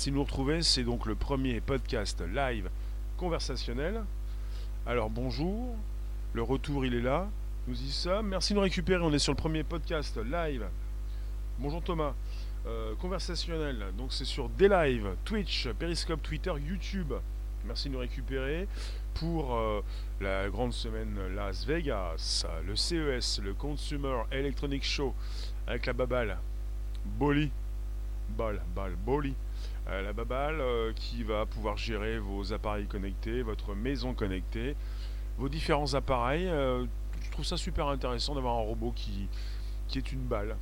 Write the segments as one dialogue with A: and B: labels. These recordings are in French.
A: Merci de nous retrouver. C'est donc le premier podcast live conversationnel. Alors bonjour, le retour il est là. Nous y sommes. Merci de nous récupérer. On est sur le premier podcast live. Bonjour Thomas. Euh, conversationnel. Donc c'est sur des live, Twitch, Periscope, Twitter, YouTube. Merci de nous récupérer pour euh, la grande semaine Las Vegas, le CES, le Consumer Electronic Show avec la babale. Boli. Ball, ball, Boli. Euh, la babale qui va pouvoir gérer vos appareils connectés, votre maison connectée, vos différents appareils. je trouve ça super intéressant d'avoir un robot qui, est une balle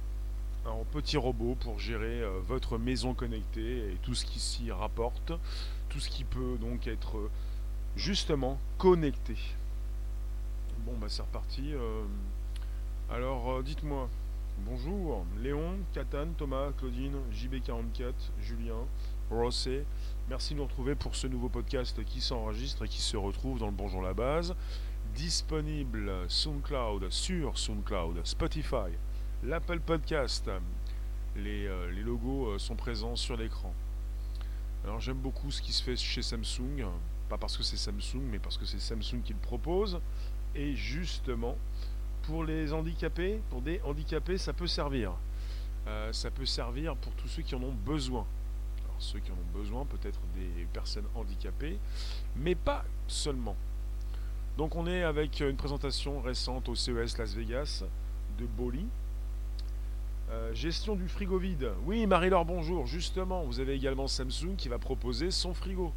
A: un petit robot pour gérer euh, votre maison connectée et tout ce qui s'y rapporte, tout ce qui peut donc être euh, justement connecté. Bon bah c'est reparti. Euh. alors dites-moi, bonjour Léon, Catane, Thomas, Claudine, JB44, Julien, Rossé. Merci de nous retrouver pour ce nouveau podcast qui s'enregistre et qui se retrouve dans le Bonjour la base. Disponible SoundCloud sur SoundCloud, Spotify, l'Apple Podcast. Les, euh, logos euh, sont présents sur l'écran. Alors j'aime beaucoup ce qui se fait chez Samsung, pas parce que c'est Samsung, mais parce que c'est Samsung qui le propose. Et justement, pour les handicapés, pour des handicapés, ça peut servir. Euh, ça peut servir pour tous ceux qui en ont besoin. Ceux qui en ont besoin, peut-être des personnes handicapées, mais pas seulement. Donc on est avec une présentation récente au CES Las Vegas de Boli, euh, gestion du frigo vide. Oui, Marie-Laure, bonjour. Justement, vous avez également Samsung qui va proposer son frigo.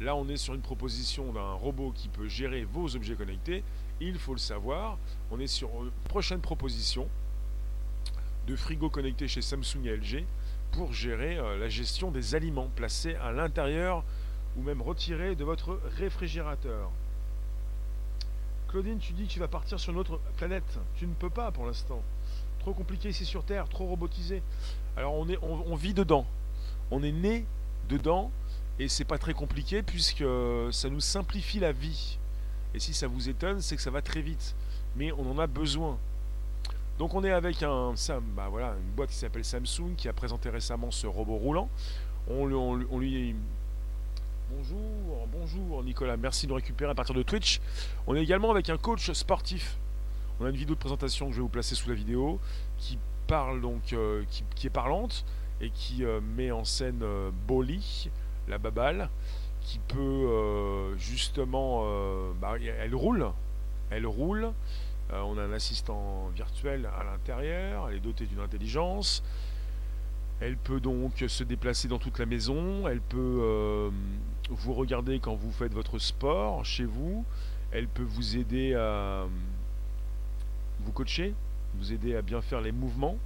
A: Là, on est sur une proposition d'un robot qui peut gérer vos objets connectés. Il faut le savoir. On est sur une prochaine proposition de frigo connecté chez Samsung et LG pour gérer euh, la gestion des aliments placés à l'intérieur ou même retirés de votre réfrigérateur. Claudine, tu dis que tu vas partir sur une autre planète. Tu ne peux pas pour l'instant trop compliqué ici sur Terre, trop robotisé. Alors on, est, on, vit dedans. On est né dedans et c'est pas très compliqué puisque ça nous simplifie la vie. Et si ça vous étonne, c'est que ça va très vite. Mais on en a besoin. Donc on est avec un bah voilà, une boîte qui s'appelle Samsung qui a présenté récemment ce robot roulant. On, lui Bonjour, bonjour Nicolas, merci de nous récupérer à partir de Twitch. On est également avec un coach sportif on a une vidéo de présentation que je vais vous placer sous la vidéo qui parle donc, euh, qui, est parlante et qui euh, met en scène euh, Boli, la babale, qui peut justement, bah, elle roule, elle roule. On a un assistant virtuel à l'intérieur, elle est dotée d'une intelligence. Elle peut donc se déplacer dans toute la maison. Elle peut vous regarder quand vous faites votre sport chez vous. Elle peut vous aider à, vous coacher, vous aider à bien faire les mouvements,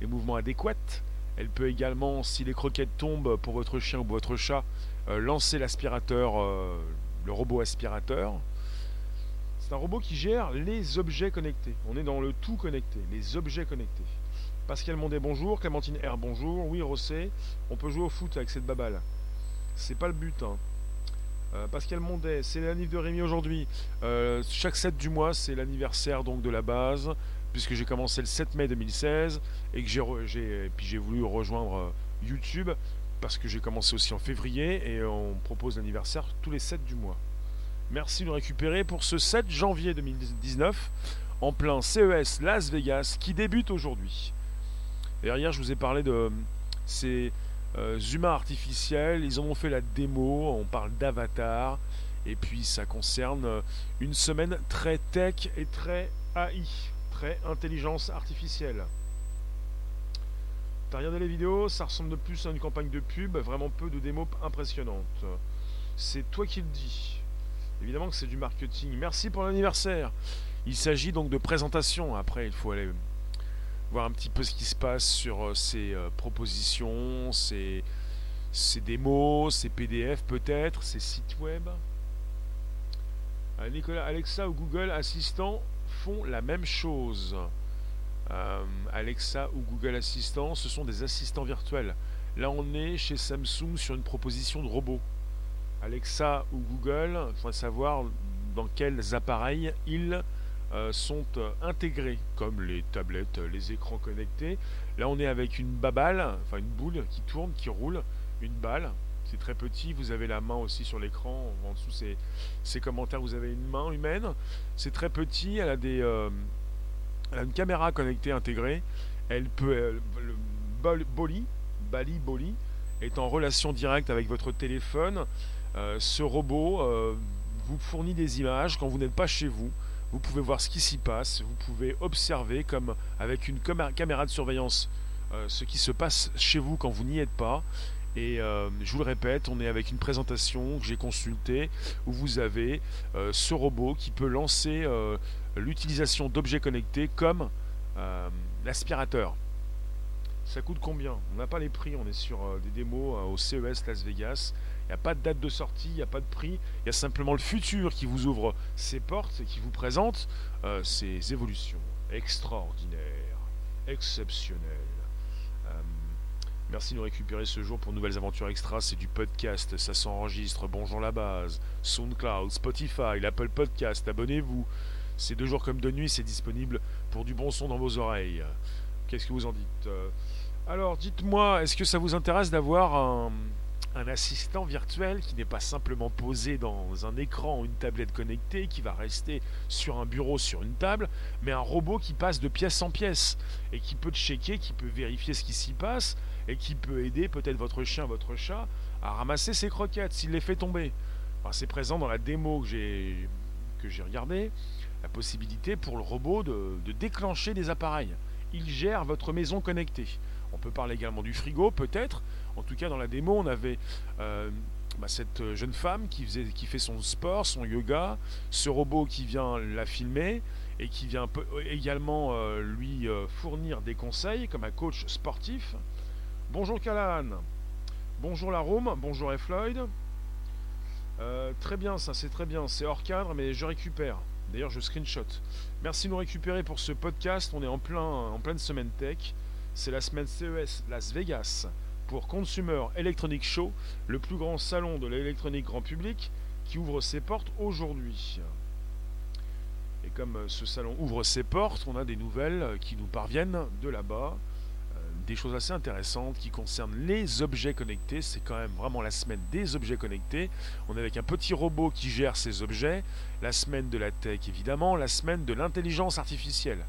A: les mouvements adéquats. Elle peut également, si les croquettes tombent pour votre chien ou votre chat, euh, lancer l'aspirateur, euh, le robot aspirateur. C'est un robot qui gère les objets connectés. On est dans le tout connecté, les objets connectés. Pascal Mondet, bonjour. Clémentine R, bonjour. Oui, Rossé, on peut jouer au foot avec cette babale. C'est pas le but. Hein. Euh, Pascal Mondet, c'est l'anniversaire de Rémi aujourd'hui. Euh, chaque 7 du mois, c'est l'anniversaire donc de la base, puisque j'ai commencé le 7 mai 2016 et que j'ai, puis j'ai voulu rejoindre euh, YouTube parce que j'ai commencé aussi en février et on propose l'anniversaire tous les 7 du mois. Merci de nous récupérer pour ce 7 janvier 2019 en plein CES Las Vegas qui débute aujourd'hui. Derrière, je vous ai parlé de ces euh, humains artificiels, ils en ont fait la démo, on parle d'avatar, et puis ça concerne euh, une semaine très tech et très AI, très intelligence artificielle. T'as regardé les vidéos, ça ressemble de plus à une campagne de pub, vraiment peu de démos impressionnantes. C'est toi qui le dis. Évidemment que c'est du marketing. Merci pour l'anniversaire. Il s'agit donc de présentation. Après, il faut aller voir un petit peu ce qui se passe sur euh, ces euh, propositions, ces, démos, ces PDF peut-être, ces sites web. Euh, Nicolas, Alexa ou Google Assistant font la même chose. Alexa ou Google Assistant, ce sont des assistants virtuels. Là, on est chez Samsung sur une proposition de robot. Alexa ou Google, il faudrait savoir dans quels appareils ils euh, sont euh, intégrés, comme les tablettes, les écrans connectés. Là, on est avec une babale, enfin une boule qui tourne, qui roule, une balle. C'est très petit. Vous avez la main aussi sur l'écran. En dessous, ces commentaires. Vous avez une main humaine. C'est très petit. Elle a des, euh, une caméra connectée intégrée. Elle peut, le bol- Boli, Bali Boli, est en relation directe avec votre téléphone. Euh, ce robot euh, vous fournit des images quand vous n'êtes pas chez vous. Vous pouvez voir ce qui s'y passe. Vous pouvez observer comme avec une caméra de surveillance euh, ce qui se passe chez vous quand vous n'y êtes pas. Et je vous le répète, on est avec une présentation que j'ai consultée où vous avez ce robot qui peut lancer l'utilisation d'objets connectés comme l'aspirateur. Ça coûte combien? On n'a pas les prix, on est sur des démos au CES Las Vegas. Il n'y a pas de date de sortie, il n'y a pas de prix. Il y a simplement le futur qui vous ouvre ses portes et qui vous présente euh, ces évolutions extraordinaires, exceptionnelles. Euh, merci de nous récupérer ce jour pour Nouvelles Aventures Extra. C'est du podcast, ça s'enregistre. Bonjour la base. SoundCloud, Spotify, l'Apple Podcast. Abonnez-vous. C'est deux jours comme de nuit, c'est disponible pour du bon son dans vos oreilles. Qu'est-ce que vous en dites Euh, Alors, dites-moi, est-ce que ça vous intéresse d'avoir un, un assistant virtuel qui n'est pas simplement posé dans un écran ou une tablette connectée, qui va rester sur un bureau, sur une table, mais un robot qui passe de pièce en pièce et qui peut checker, qui peut vérifier ce qui s'y passe et qui peut aider peut-être votre chien, votre chat à ramasser ses croquettes s'il les fait tomber. C'est présent dans la démo que j'ai regardée, la possibilité pour le robot de déclencher des appareils. Il gère votre maison connectée. On peut parler également du frigo, peut-être. En tout cas, dans la démo, on avait euh, bah, cette jeune femme qui, fait son sport, son yoga, ce robot qui vient la filmer et qui vient également euh, lui euh, fournir des conseils comme un coach sportif. Bonjour Callahan, bonjour la Rome, bonjour. Floyd. Euh, très bien, ça c'est très bien, c'est hors cadre, mais je récupère. D'ailleurs, je screenshot. Merci de nous récupérer pour ce podcast. On est en, plein, en pleine semaine tech. C'est la semaine CES Las Vegas pour Consumer Electronic Show, le plus grand salon de l'électronique grand public qui ouvre ses portes aujourd'hui. Et comme euh, ce salon ouvre ses portes, on a des nouvelles euh, qui nous parviennent de là-bas. Euh, Des choses assez intéressantes qui concernent les objets connectés. C'est quand même vraiment la semaine des objets connectés. On est avec un petit robot qui gère ces objets. La semaine de la tech, évidemment. La semaine de l'intelligence artificielle.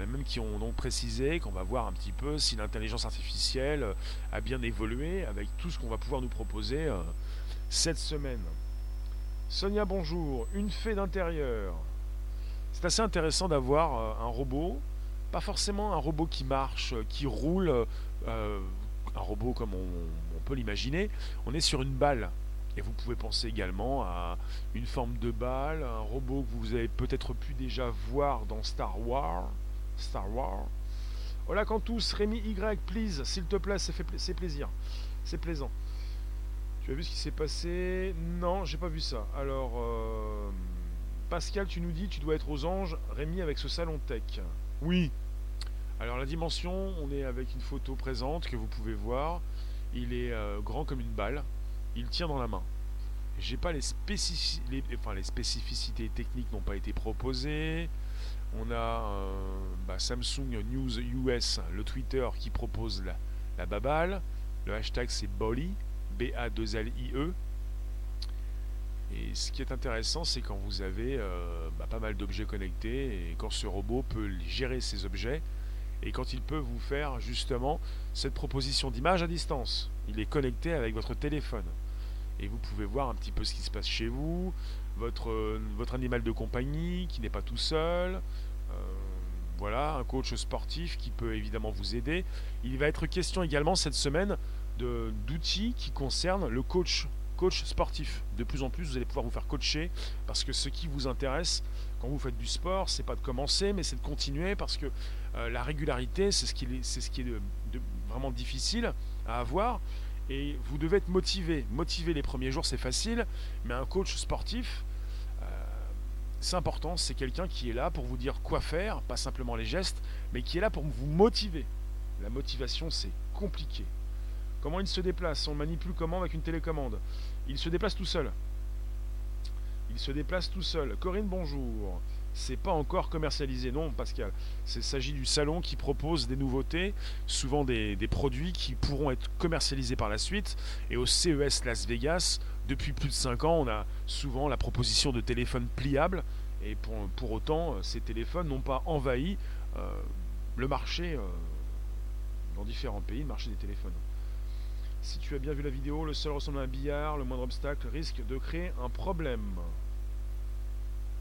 A: A même qui ont donc précisé qu'on va voir un petit peu si l'intelligence artificielle euh, a bien évolué avec tout ce qu'on va pouvoir nous proposer euh, cette semaine. Sonia, bonjour. Une fée d'intérieur. C'est assez intéressant d'avoir euh, un robot, pas forcément un robot qui marche, euh, qui roule, euh, un robot comme on peut l'imaginer. On est sur une balle. Et vous pouvez penser également à une forme de balle, un robot que vous avez peut-être pu déjà voir dans Star Wars. Star Wars. Voilà Cantus, Rémi Y, please, s'il te plaît, c'est fait pla- c'est plaisir. C'est plaisant. Tu as vu ce qui s'est passé? Non, j'ai pas vu ça. Alors, euh, Pascal, tu nous dis, tu dois être aux anges, Rémi, avec ce salon tech. Oui. Alors, la dimension, on est avec une photo présente que vous pouvez voir. Il est euh, grand comme une balle. Il tient dans la main. J'ai pas les, spécifi- les, enfin, les spécificités techniques n'ont pas été proposées. On a euh, bah, Samsung News US, le Twitter qui propose la, la babale. Le hashtag c'est Bolly, B-A-2-L-I-E. Et ce qui est intéressant, c'est quand vous avez euh, bah, pas mal d'objets connectés et quand ce robot peut gérer ces objets et quand il peut vous faire justement cette proposition d'image à distance. Il est connecté avec votre téléphone et vous pouvez voir un petit peu ce qui se passe chez vous, votre, euh, votre animal de compagnie qui n'est pas tout seul. euh, voilà, un coach sportif qui peut évidemment vous aider. Il va être question également cette semaine d'outils qui concernent le coach, coach sportif. De plus en plus, vous allez pouvoir vous faire coacher parce que ce qui vous intéresse quand vous faites du sport, c'est pas de commencer, mais c'est de continuer parce que euh, la régularité, c'est ce qui est, vraiment difficile à avoir. Et vous devez être motivé. Motiver les premiers jours, c'est facile, mais un coach sportif, c'est important. C'est quelqu'un qui est là pour vous dire quoi faire, pas simplement les gestes, mais qui est là pour vous motiver. La motivation, c'est compliqué. Comment il se déplace? On le manipule comment avec une télécommande? Il se déplace tout seul. Il se déplace tout seul. Corinne, bonjour. C'est pas encore commercialisé, non, Pascal. Il s'agit du salon qui propose des nouveautés, souvent des, produits qui pourront être commercialisés par la suite. Et au CES Las Vegas, depuis plus de 5 ans, on a souvent la proposition de téléphones pliables. Et pour, autant, ces téléphones n'ont pas envahi euh, le marché euh, dans différents pays, le marché des téléphones. Si tu as bien vu la vidéo, le sol ressemble à un billard, le moindre obstacle risque de créer un problème.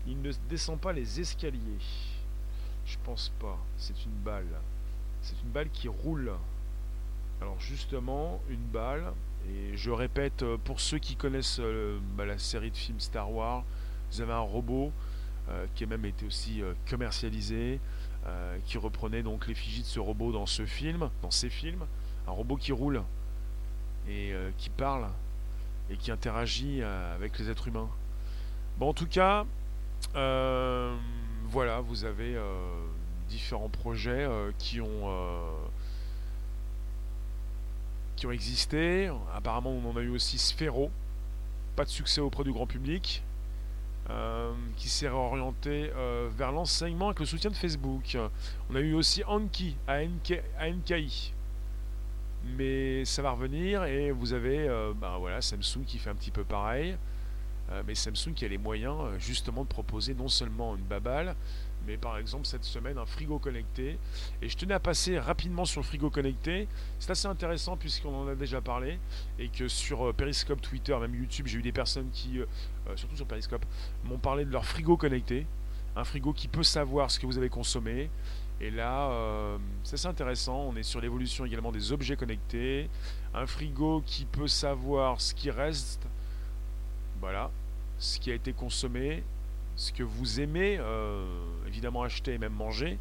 A: Il ne descend pas les escaliers. Je pense pas. C'est une balle. C'est une balle qui roule. Alors justement, une balle. Et je répète, euh, pour ceux qui connaissent euh, bah, la série de films Star Wars, vous avez un robot euh, qui a même été aussi commercialisé, qui reprenait donc l'effigie de ce robot dans ce film, dans ces films. Un robot qui roule et qui parle et qui interagit avec les êtres humains. Bon, en tout cas, voilà, vous avez euh, différents projets euh, qui ont existé. Apparemment, on en a eu aussi Sphero, pas de succès auprès du grand public, qui s'est réorienté vers l'enseignement avec le soutien de Facebook. On a eu aussi Anki, ANKI. Mais ça va revenir et vous avez ben voilà, Samsung qui fait un petit peu pareil. Euh, mais Samsung qui a les moyens euh, justement de proposer non seulement une babale, mais par exemple cette semaine un frigo connecté. Et je tenais à passer rapidement sur le frigo connecté. C'est assez intéressant puisqu'on en a déjà parlé et que sur euh, Periscope, Twitter, même YouTube, j'ai eu des personnes qui, surtout sur Periscope, m'ont parlé de leur frigo connecté. Un frigo qui peut savoir ce que vous avez consommé. Et là, c'est assez intéressant. On est sur l'évolution également des objets connectés. Un frigo qui peut savoir ce qui reste. Voilà, ce qui a été consommé, ce que vous aimez euh, évidemment acheter et même manger.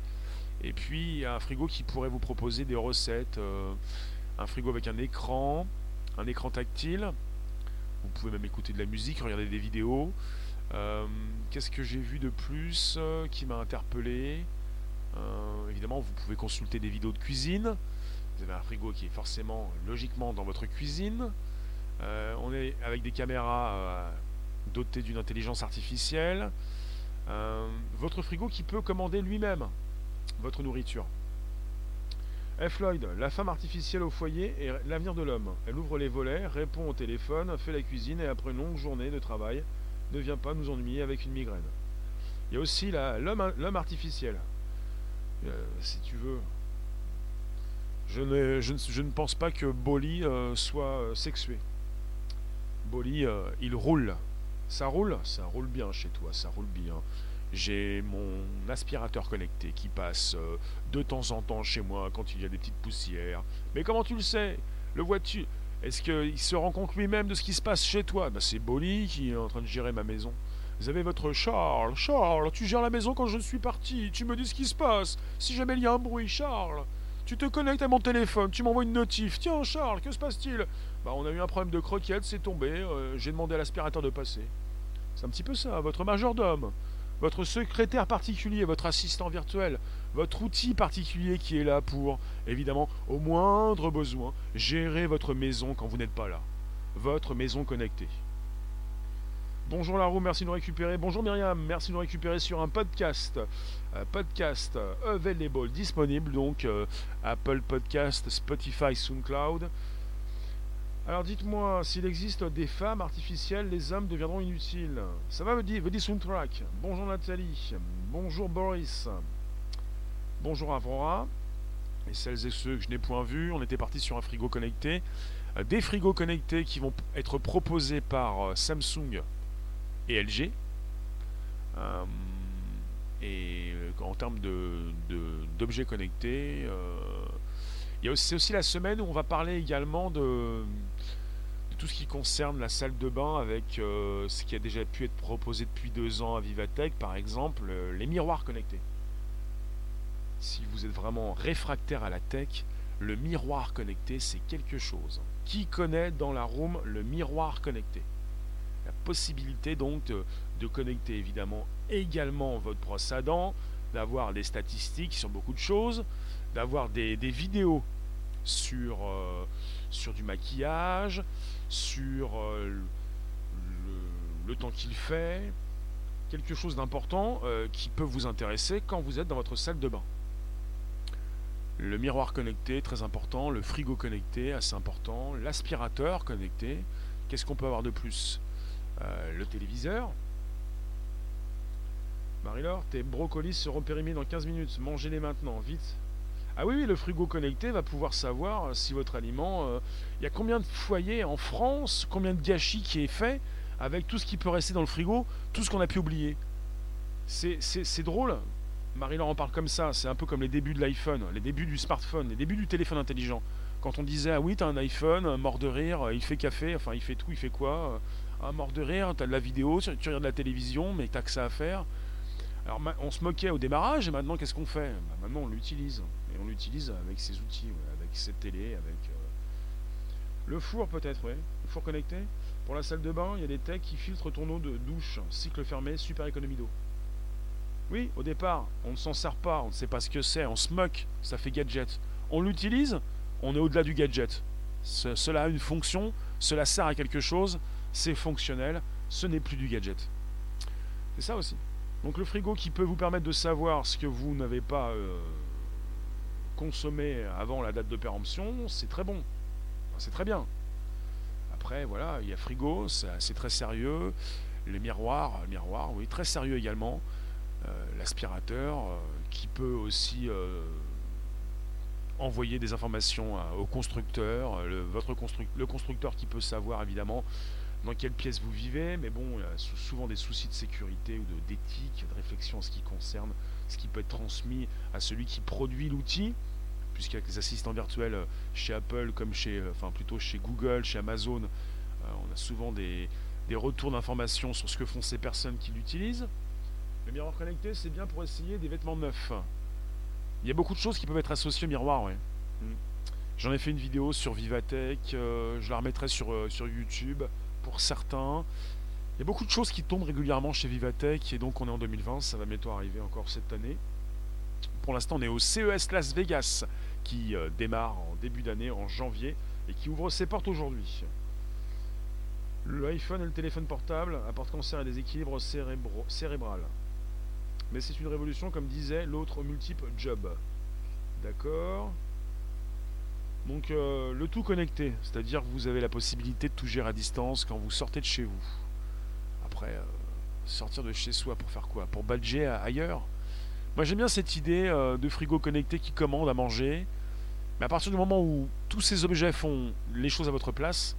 A: Et puis un frigo qui pourrait vous proposer des recettes, euh, un frigo avec un écran, un écran tactile. Vous pouvez même écouter de la musique, regarder des vidéos. Euh, qu'est-ce que j'ai vu de plus qui m'a interpellé? Évidemment, vous pouvez consulter des vidéos de cuisine. Vous avez un frigo qui est forcément logiquement dans votre cuisine. On est avec des caméras doté d'une intelligence artificielle, euh, votre frigo qui peut commander lui-même votre nourriture. F. Floyd, la femme artificielle au foyer est l'avenir de l'homme. Elle ouvre les volets, répond au téléphone, fait la cuisine et après une longue journée de travail, ne vient pas nous ennuyer avec une migraine. Il y a aussi l'homme artificiel. Euh, si tu veux. Je ne, pense pas que Bolly euh, soit sexué. Bolly, il roule. Ça roule Ça roule bien chez toi, ça roule bien. J'ai mon aspirateur connecté qui passe euh, de temps en temps chez moi quand il y a des petites poussières. Mais comment tu le sais? Le vois-tu? Est-ce qu'il se rend compte lui-même de ce qui se passe chez toi? Bah, C'est Bolly qui est en train de gérer ma maison. Vous avez votre Charles. Charles, tu gères la maison quand je suis parti. Tu me dis ce qui se passe. Si jamais il y a un bruit, Charles. Tu te connectes à mon téléphone, tu m'envoies une notif. Tiens, Charles, que se passe-t-il? Bah, on a eu un problème de croquette, c'est tombé. Euh, j'ai demandé à l'aspirateur de passer. C'est un petit peu ça, votre majordome, votre secrétaire particulier, votre assistant virtuel, votre outil particulier qui est là pour, évidemment, au moindre besoin, gérer votre maison quand vous n'êtes pas là. Votre maison connectée. Bonjour Larou, merci de nous récupérer. Bonjour Myriam, merci de nous récupérer sur un podcast. Euh, podcast available, disponible donc euh, Apple Podcast, Spotify, SoundCloud. Alors dites-moi, s'il existe des femmes artificielles, les hommes deviendront inutiles. Ça va, dit Soundtrack Bonjour Nathalie. Bonjour Boris. Bonjour Avrora. Et celles et ceux que je n'ai point vus, on était parti sur un frigo connecté. Euh, des frigos connectés qui vont être proposés par Samsung et LG. Euh, et euh, en termes d'objets de, connectés, euh, c'est aussi la semaine où on va parler également de, tout ce qui concerne la salle de bain avec ce qui a déjà pu être proposé depuis deux ans à Vivatech, par exemple, les miroirs connectés. Si vous êtes vraiment réfractaire à la tech, le miroir connecté, c'est quelque chose. Qui connaît dans la room le miroir connecté? La possibilité donc de, connecter évidemment également votre brosse à dents, d'avoir des statistiques sur beaucoup de choses, d'avoir des, vidéos sur, euh, sur du maquillage, sur euh, le, temps qu'il fait, quelque chose d'important euh, qui peut vous intéresser quand vous êtes dans votre salle de bain. Le miroir connecté, très important, le frigo connecté, assez important, l'aspirateur connecté, qu'est-ce qu'on peut avoir de plus? Le téléviseur, Marie-Laure, tes brocolis seront périmés dans 15 minutes. Mangez-les maintenant, vite. Ah oui, le frigo connecté va pouvoir savoir si votre aliment... Euh, il y a combien de foyers en France, combien de gâchis qui est fait avec tout ce qui peut rester dans le frigo, tout ce qu'on a pu oublier. C'est drôle. Marie-Laure en parle comme ça. C'est un peu comme les débuts de l'iPhone, les débuts du smartphone, les débuts du téléphone intelligent. Quand on disait, ah oui, t'as un iPhone, mort de rire, il fait café, enfin il fait tout, il fait quoi Ah, mort de rire, t'as de la vidéo, tu regardes la télévision, mais t'as que ça à faire. Alors on se moquait au démarrage et maintenant qu'est-ce qu'on fait? Bah, Maintenant on l'utilise. Et on l'utilise avec ses outils, avec cette télé, avec... Euh, le four peut-être, oui. Le four connecté. Pour la salle de bain, il y a des techs qui filtrent ton eau de douche. Cycle fermé, super économie d'eau. Oui, au départ, on ne s'en sert pas, on ne sait pas ce que c'est, on se moque, ça fait gadget. On l'utilise, on est au-delà du gadget. cela a une fonction, cela sert à quelque chose, c'est fonctionnel, ce n'est plus du gadget. C'est ça aussi. Donc le frigo qui peut vous permettre de savoir ce que vous n'avez pas euh, consommé avant la date de péremption, c'est très bon. c'est très bien. Après, voilà, il y a frigo, c'est très sérieux. Les miroirs, le miroir, oui, très sérieux également. Euh, l'aspirateur euh, qui peut aussi envoyer des informations au constructeur, le, votre le constructeur qui peut savoir évidemment dans quelle pièce vous vivez, mais bon, il y a souvent des soucis de sécurité ou d'éthique, de, réflexion en ce qui concerne ce qui peut être transmis à celui qui produit l'outil, puisqu'avec les assistants virtuels euh, chez Apple, comme chez, euh, enfin plutôt chez Google, chez Amazon, euh, on a souvent des, retours d'informations sur ce que font ces personnes qui l'utilisent. Le miroir connecté, c'est bien pour essayer des vêtements neufs. Il y a beaucoup de choses qui peuvent être associées au miroir, ouais. Hmm. J'en ai fait une vidéo sur Vivatech, je la remettrai sur, sur YouTube pour certains. Il y a beaucoup de choses qui tombent régulièrement chez Vivatech et donc on est en 2020, ça va bientôt arriver encore cette année. Pour l'instant, on est au CES Las Vegas qui euh, démarre en début d'année, en janvier, et qui ouvre ses portes aujourd'hui. L'iPhone et le téléphone portable apportent cancer et déséquilibre cérébral. Mais c'est une révolution, comme disait l'autre multiple job. D'accord? Donc euh, le tout connecté, c'est-à-dire que vous avez la possibilité de tout gérer à distance quand vous sortez de chez vous. Euh, sortir de chez soi pour faire quoi? Pour badger ailleurs? Moi j'aime bien cette idée euh, de frigo connecté qui commande à manger. Mais à partir du moment où tous ces objets font les choses à votre place,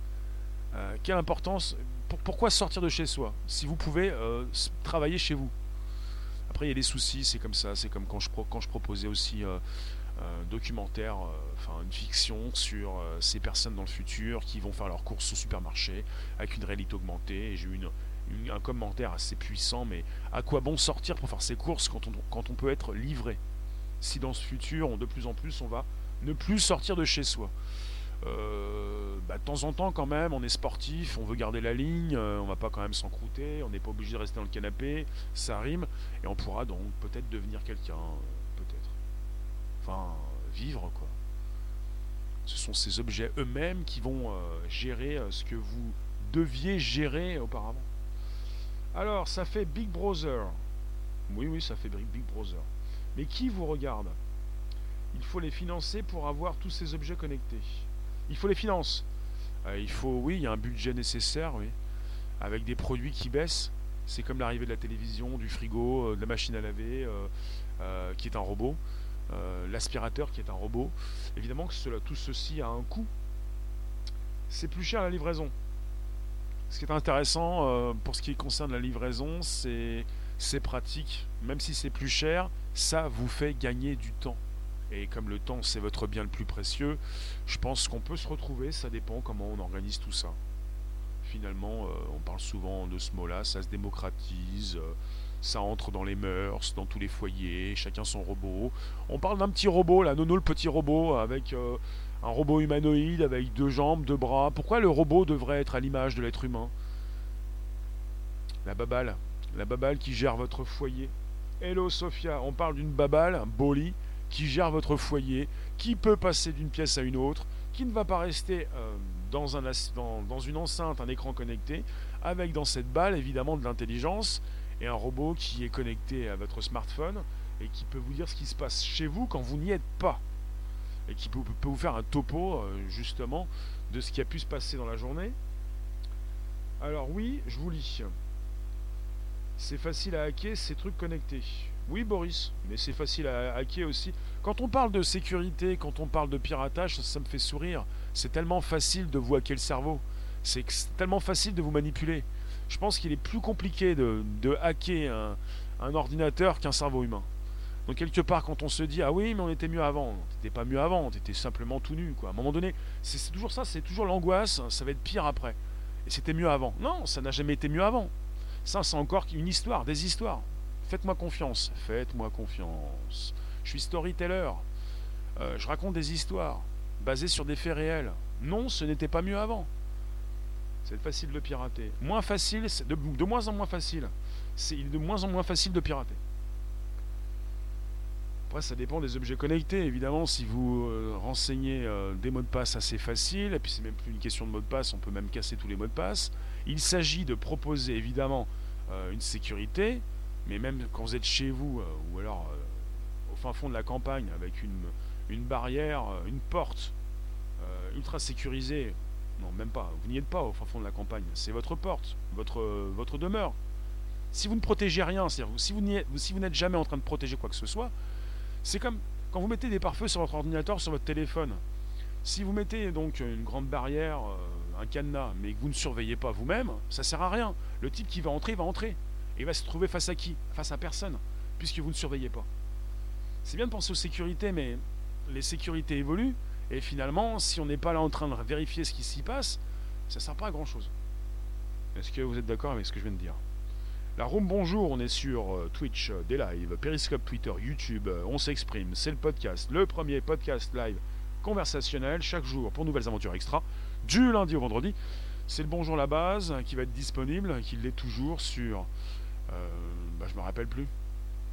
A: quelle importance Pourquoi sortir de chez soi? Si vous pouvez travailler chez vous Après il y a des soucis, c'est comme ça, c'est comme quand je, quand je proposais aussi un documentaire, euh, enfin une fiction sur euh, ces personnes dans le futur qui vont faire leurs courses au supermarché avec une réalité augmentée. Et j'ai eu un commentaire assez puissant, mais à quoi bon sortir pour faire ses courses quand on, quand on peut être livré? Si dans ce futur, de plus en plus, on va ne plus sortir de chez soi. Euh, bah, de temps en temps quand même, on est sportif, on veut garder la ligne, on va pas quand même s'encrouter, on n'est pas obligé de rester dans le canapé, ça rime, et on pourra donc peut-être devenir quelqu'un vivre quoi. Ce sont ces objets eux-mêmes qui vont euh, gérer euh, ce que vous deviez gérer auparavant. Alors, ça fait Big Brother. Oui, oui, ça fait Big Brother. Mais qui vous regarde? Il faut les financer pour avoir tous ces objets connectés. Il faut les financer. Euh, il faut, oui, il y a un budget nécessaire, oui. Avec des produits qui baissent. C'est comme l'arrivée de la télévision, du frigo, de la machine à laver, qui est un robot. Euh, l'aspirateur qui est un robot. Évidemment que cela, tout ceci a un coût. C'est plus cher la livraison. Ce qui est intéressant euh, pour ce qui concerne la livraison, c'est c'est pratique. Même si c'est plus cher, ça vous fait gagner du temps. Et comme le temps c'est votre bien le plus précieux, je pense qu'on peut se retrouver, ça dépend comment on organise tout ça. Finalement, euh, on parle souvent de ce mot-là, ça se démocratise ça entre dans les mœurs, dans tous les foyers, chacun son robot. On parle d'un petit robot, là, Nono le petit robot, avec euh, un robot humanoïde, avec deux jambes, deux bras. Pourquoi le robot devrait être à l'image de l'être humain La babale, la babale qui gère votre foyer. Hello Sophia, on parle d'une babale, un boli, qui gère votre foyer, qui peut passer d'une pièce à une autre, qui ne va pas rester euh, dans, un, dans, dans une enceinte, un écran connecté, avec dans cette balle évidemment de l'intelligence, et un robot qui est connecté à votre smartphone et qui peut vous dire ce qui se passe chez vous quand vous n'y êtes pas. Et qui peut, vous faire un topo, euh, justement, de ce qui a pu se passer dans la journée. Alors oui, je vous lis. C'est facile à hacker ces trucs connectés. Oui Boris, mais c'est facile à hacker aussi. Quand on parle de sécurité, quand on parle de piratage, ça, me fait sourire. C'est tellement facile de vous hacker le cerveau. C'est tellement facile de vous manipuler. Je pense qu'il est plus compliqué de, hacker un, ordinateur qu'un cerveau humain. Donc quelque part, quand on se dit ah oui, mais on était mieux avant, t'étais pas mieux avant, t'étais simplement tout nu. Quoi. À un moment donné, c'est toujours ça, c'est toujours l'angoisse. Ça va être pire après. Et c'était mieux avant. Non, ça n'a jamais été mieux avant. Ça, c'est encore une histoire, des histoires. Faites-moi confiance. Faites-moi confiance. Je suis storyteller. Euh, je raconte des histoires basées sur des faits réels. Non, ce n'était pas mieux avant. C'est facile de pirater. Moins facile, de, de moins en moins facile. C'est de moins en moins facile de pirater. Après, ça dépend des objets connectés. Évidemment, si vous euh, renseignez euh, des mots de passe assez faciles, et puis c'est même plus une question de mots de passe, on peut même casser tous les mots de passe. Il s'agit de proposer évidemment une sécurité, mais même quand vous êtes chez vous, ou alors fin fond de la campagne, avec une, une barrière, euh, une porte euh, ultra sécurisée. Non, même pas. Vous n'y êtes pas au fin fond de la campagne. C'est votre porte, votre, votre demeure. Si vous ne protégez rien, c'est-à-dire si vous, si vous n'êtes jamais en train de protéger quoi que ce soit, c'est comme quand vous mettez des pare-feux sur votre ordinateur, sur votre téléphone. Si vous mettez donc une grande barrière, euh, un cadenas, mais que vous ne surveillez pas vous-même, ça sert à rien. Le type qui va entrer, va entrer. Et il va se trouver face à qui? Face à personne, puisque vous ne surveillez pas. C'est bien de penser aux sécurités, mais les sécurités évoluent. Et finalement, si on n'est pas là en train de vérifier ce qui s'y passe, ça ne sert pas à grand chose. Est-ce que vous êtes d'accord avec ce que je viens de dire? La room bonjour, on est sur euh, Twitch, euh, des lives, Periscope, Twitter, YouTube, euh, on s'exprime, c'est le podcast, le premier podcast live conversationnel chaque jour pour nouvelles aventures extra, du lundi au vendredi. C'est le bonjour la base qui va être disponible, qui l'est toujours sur. Euh, bah, je me rappelle plus.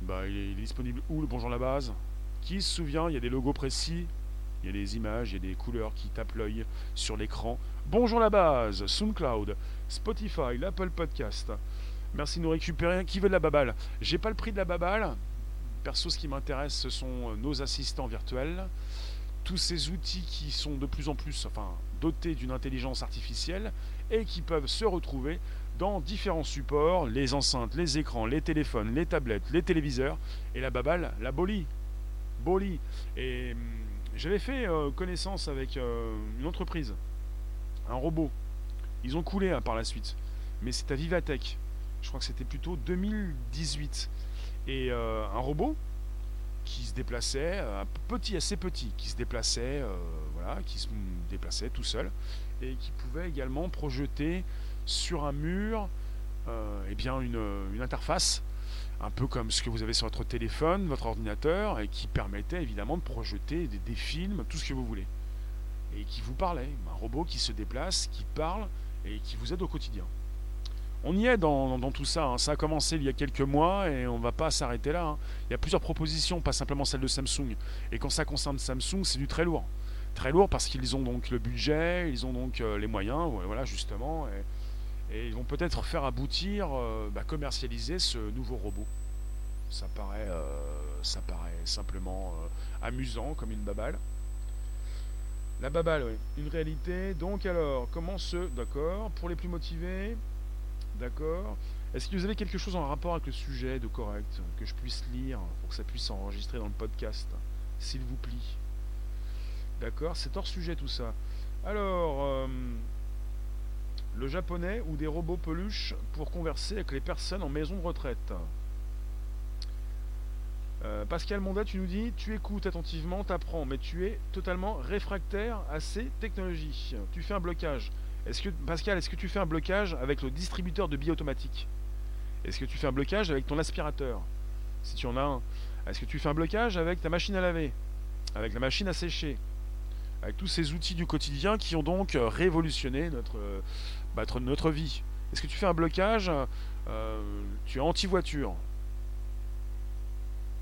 A: Bah, il, est, disponible où le Bonjour la base? Qui se souvient? Il y a des logos précis, il y a des images, il y a des couleurs qui tapent l'œil sur l'écran. Bonjour la base, SoundCloud, Spotify, l'Apple Podcast. Merci de nous récupérer. Qui veut de la babale J'ai pas le prix de la babale. Perso, ce qui m'intéresse, ce sont euh, nos assistants virtuels. Tous ces outils qui sont de plus en plus enfin, dotés d'une intelligence artificielle et qui peuvent se retrouver dans différents supports, les enceintes, les écrans, les téléphones, les tablettes, les téléviseurs, et la babale, la Boli. Boli. Et hum, j'avais fait euh, connaissance avec euh, une entreprise, un robot. Ils ont coulé hein, par la suite, mais c'est à Vivatech. Je crois que c'était plutôt 2018. Et euh, un robot qui se déplaçait, un petit, assez petit, qui se déplaçait, voilà, qui se déplaçait tout seul, et qui pouvait également projeter sur un mur euh, eh bien une, interface, un peu comme ce que vous avez sur votre téléphone, votre ordinateur, et qui permettait évidemment de projeter des, films, tout ce que vous voulez. Et qui vous parlait, un robot qui se déplace, qui parle et qui vous aide au quotidien. On y est dans, tout ça. Hein. Ça a commencé il y a quelques mois et on ne va pas s'arrêter là. Hein. Il y a plusieurs propositions, pas simplement celle de Samsung. Et quand ça concerne Samsung, c'est du très lourd. Très lourd parce qu'ils ont donc le budget, ils ont donc euh, les moyens, voilà justement. Et, ils vont peut-être faire aboutir, euh, bah, commercialiser ce nouveau robot. Ça paraît, euh, simplement amusant comme une babale. La babale, oui. Une réalité. Donc alors, comment ce... D'accord. Pour les plus motivés, d'accord. Est-ce que vous avez quelque chose en rapport avec le sujet de correct que je puisse lire pour que ça puisse s'enregistrer dans le podcast S'il vous plaît. D'accord C'est hors sujet tout ça. Alors, le japonais ou des robots peluches pour converser avec les personnes en maison de retraite? Euh, Pascal Monda, tu nous dis, tu écoutes attentivement, t'apprends, mais tu es totalement réfractaire à ces technologies. Tu fais un blocage. Est-ce que Pascal, est-ce que tu fais un blocage avec le distributeur de billes automatique Est-ce que tu fais un blocage avec ton aspirateur? Si tu en as un. Est-ce que tu fais un blocage avec ta machine à laver? Avec la machine à sécher? Avec tous ces outils du quotidien qui ont donc révolutionné notre, bah, notre vie. Est-ce que tu fais un blocage? Euh, Tu es anti-voiture.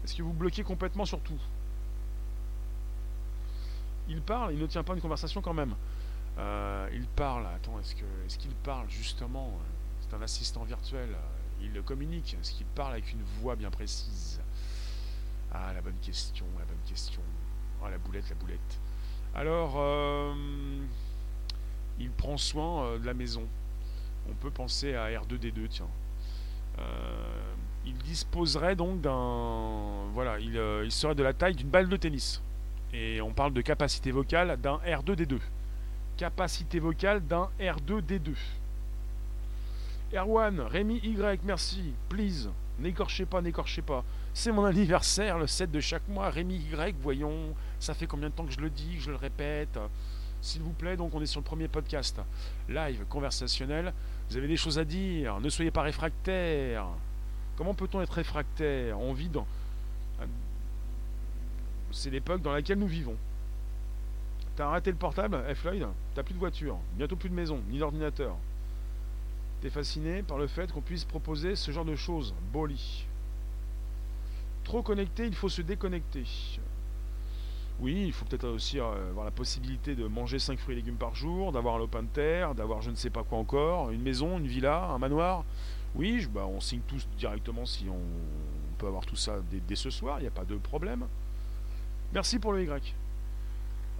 A: Est-ce que vous bloquez complètement sur tout Il parle, il ne tient pas une conversation quand même. Euh, il parle, attends, est-ce qu'il est qu'il parle justement C'est un assistant virtuel. il communique Est-ce qu'il parle avec une voix bien précise? Ah, la bonne question, la bonne question. Ah, la boulette, la boulette. Alors, euh, il prend soin euh, de la maison. On peut penser à R2D2, tiens. Euh, il disposerait donc d'un. Voilà, il, il serait de la taille d'une balle de tennis. Et on parle de capacité vocale d'un R2D2. Capacité vocale d'un R2D2. Erwan, Rémi Y, merci. Please, n'écorchez pas, n'écorchez pas. C'est mon anniversaire, le 7 de chaque mois. Rémi Y, voyons, ça fait combien de temps que je le dis, que je le répète? S'il vous plaît, donc on est sur le premier podcast live conversationnel. Vous avez des choses à dire, ne soyez pas réfractaires. Comment peut-on être réfractaire On vit dans. C'est l'époque dans laquelle nous vivons. T'as arrêté le portable, F. Floyd T'as plus de voiture, bientôt plus de maison, ni d'ordinateur. T'es fasciné par le fait qu'on puisse proposer ce genre de choses. Boli. Trop connecté, il faut se déconnecter. Oui, il faut peut-être aussi euh, avoir la possibilité de manger 5 fruits et légumes par jour, d'avoir un lopin de terre, d'avoir je ne sais pas quoi encore, une maison, une villa, un manoir. Oui, bah, on signe tous directement si on, peut avoir tout ça dès, ce soir, il n'y a pas de problème. Merci pour le Y.